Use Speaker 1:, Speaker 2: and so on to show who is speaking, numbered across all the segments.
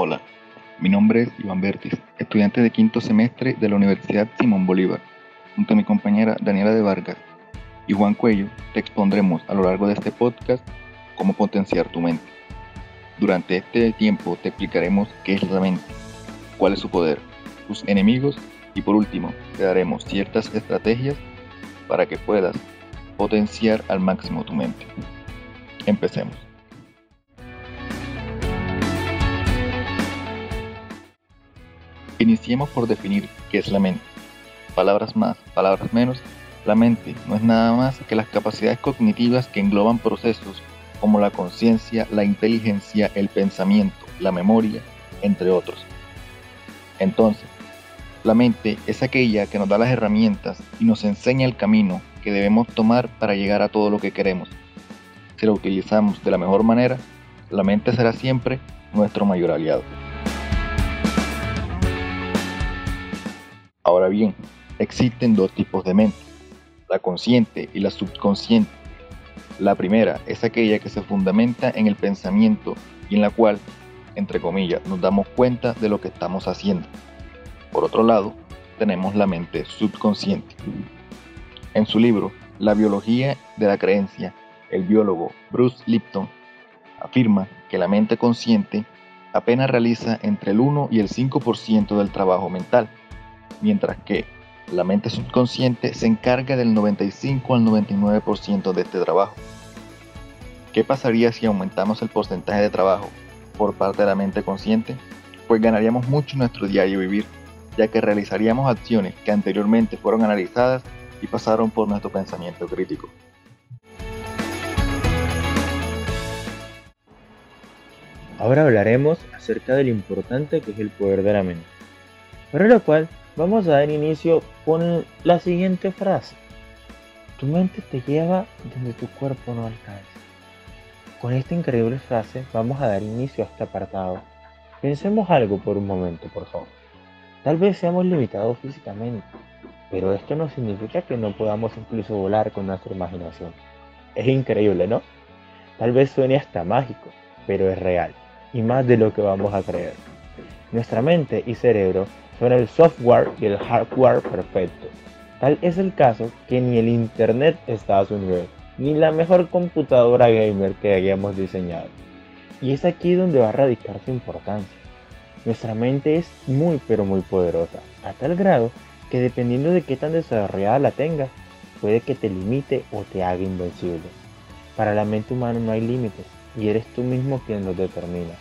Speaker 1: Hola, mi nombre es Iván Bertis, estudiante de quinto semestre de la Universidad Simón Bolívar. Junto a mi compañera Daniela de Vargas y Juan Cuello, te expondremos a lo largo de este podcast cómo potenciar tu mente. Durante este tiempo te explicaremos qué es la mente, cuál es su poder, sus enemigos y por último te daremos ciertas estrategias para que puedas potenciar al máximo tu mente. Empecemos. Iniciemos por definir qué es la mente. Palabras más, palabras menos, la mente no es nada más que las capacidades cognitivas que engloban procesos como la conciencia, la inteligencia, el pensamiento, la memoria, entre otros. Entonces, la mente es aquella que nos da las herramientas y nos enseña el camino que debemos tomar para llegar a todo lo que queremos. Si la utilizamos de la mejor manera, la mente será siempre nuestro mayor aliado. Ahora bien, existen dos tipos de mente, la consciente y la subconsciente. La primera es aquella que se fundamenta en el pensamiento y en la cual, entre comillas, nos damos cuenta de lo que estamos haciendo. Por otro lado, tenemos la mente subconsciente. En su libro La biología de la creencia, el biólogo Bruce Lipton afirma que la mente consciente apenas realiza entre el 1 y el 5% del trabajo mental mientras que la mente subconsciente se encarga del 95 al 99% de este trabajo. ¿Qué pasaría si aumentamos el porcentaje de trabajo por parte de la mente consciente? Pues ganaríamos mucho en nuestro diario vivir, ya que realizaríamos acciones que anteriormente fueron analizadas y pasaron por nuestro pensamiento crítico.
Speaker 2: Ahora hablaremos acerca de lo importante que es el poder de la mente, para lo cual Vamos a dar inicio con la siguiente frase. Tu mente te lleva donde tu cuerpo no alcanza. Con esta increíble frase vamos a dar inicio a este apartado. Pensemos algo por un momento, por favor. Tal vez seamos limitados físicamente, pero esto no significa que no podamos incluso volar con nuestra imaginación. Es increíble, ¿no? Tal vez suene hasta mágico, pero es real, y más de lo que vamos a creer. Nuestra mente y cerebro son el software y el hardware perfecto. Tal es el caso que ni el Internet está a su nivel, ni la mejor computadora gamer que hayamos diseñado. Y es aquí donde va a radicar su importancia. Nuestra mente es muy pero muy poderosa, a tal grado que dependiendo de qué tan desarrollada la tengas, puede que te limite o te haga invencible. Para la mente humana no hay límites y eres tú mismo quien los determina.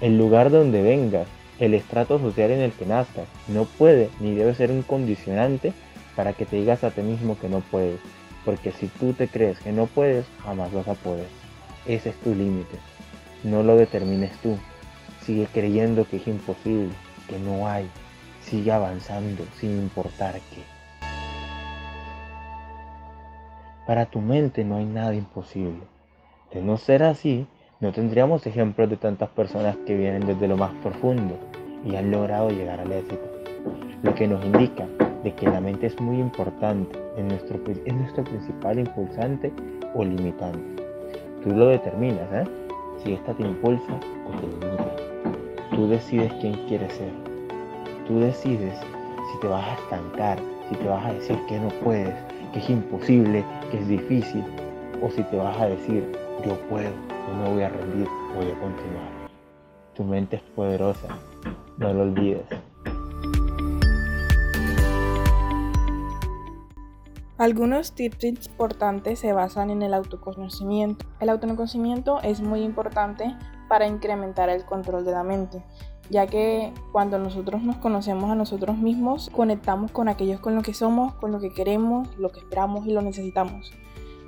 Speaker 2: El lugar donde vengas el estrato social en el que nazcas no puede ni debe ser un condicionante para que te digas a ti mismo que no puedes, porque si tú te crees que no puedes, jamás vas a poder. Ese es tu límite. No lo determines tú. Sigue creyendo que es imposible, que no hay. Sigue avanzando sin importar qué. Para tu mente no hay nada imposible. De no ser así, no tendríamos ejemplos de tantas personas que vienen desde lo más profundo y han logrado llegar al éxito, lo que nos indica de que la mente es muy importante, en nuestro, es nuestro principal impulsante o limitante. Tú lo determinas, ¿eh? Si esta te impulsa o te limita. Tú decides quién quieres ser. Tú decides si te vas a estancar, si te vas a decir que no puedes, que es imposible, que es difícil, o si te vas a decir yo puedo, no me voy a rendir, voy a continuar. Tu mente es poderosa, no lo olvides.
Speaker 3: Algunos tips importantes se basan en el autoconocimiento. El autoconocimiento es muy importante para incrementar el control de la mente, ya que cuando nosotros nos conocemos a nosotros mismos, conectamos con aquellos con lo que somos, con lo que queremos, lo que esperamos y lo necesitamos.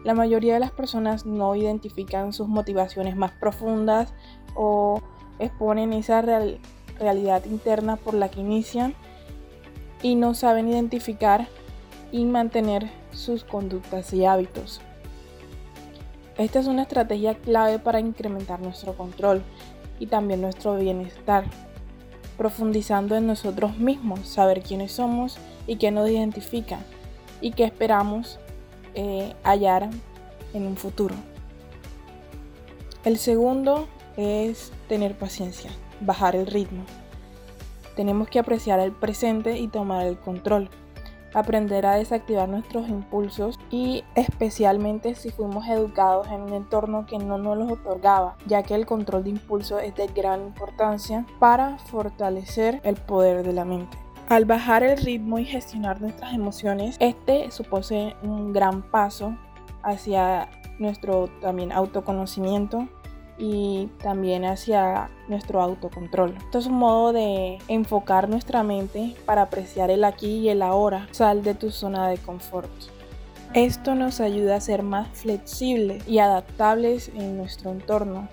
Speaker 3: La mayoría de las personas no identifican sus motivaciones más profundas o exponen esa realidad interna por la que inician y no saben identificar y mantener sus conductas y hábitos. Esta es una estrategia clave para incrementar nuestro control y también nuestro bienestar, profundizando en nosotros mismos, saber quiénes somos y qué nos identifica y qué esperamos eh, hallar en un futuro. El segundo es tener paciencia, bajar el ritmo. Tenemos que apreciar el presente y tomar el control. Aprender a desactivar nuestros impulsos y especialmente si fuimos educados en un entorno que no nos los otorgaba, ya que el control de impulso es de gran importancia para fortalecer el poder de la mente. Al bajar el ritmo y gestionar nuestras emociones, este supone un gran paso hacia nuestro también autoconocimiento y también hacia nuestro autocontrol. Esto es un modo de enfocar nuestra mente para apreciar el aquí y el ahora. Sal de tu zona de confort. Esto nos ayuda a ser más flexibles y adaptables en nuestro entorno.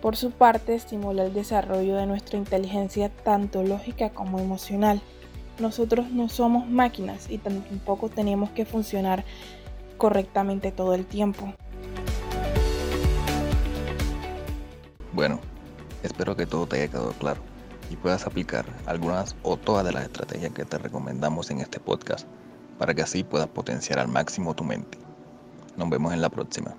Speaker 3: Por su parte, estimula el desarrollo de nuestra inteligencia tanto lógica como emocional. Nosotros no somos máquinas y tampoco tenemos que funcionar correctamente todo el tiempo.
Speaker 1: Bueno, espero que todo te haya quedado claro y puedas aplicar algunas o todas de las estrategias que te recomendamos en este podcast para que así puedas potenciar al máximo tu mente. Nos vemos en la próxima.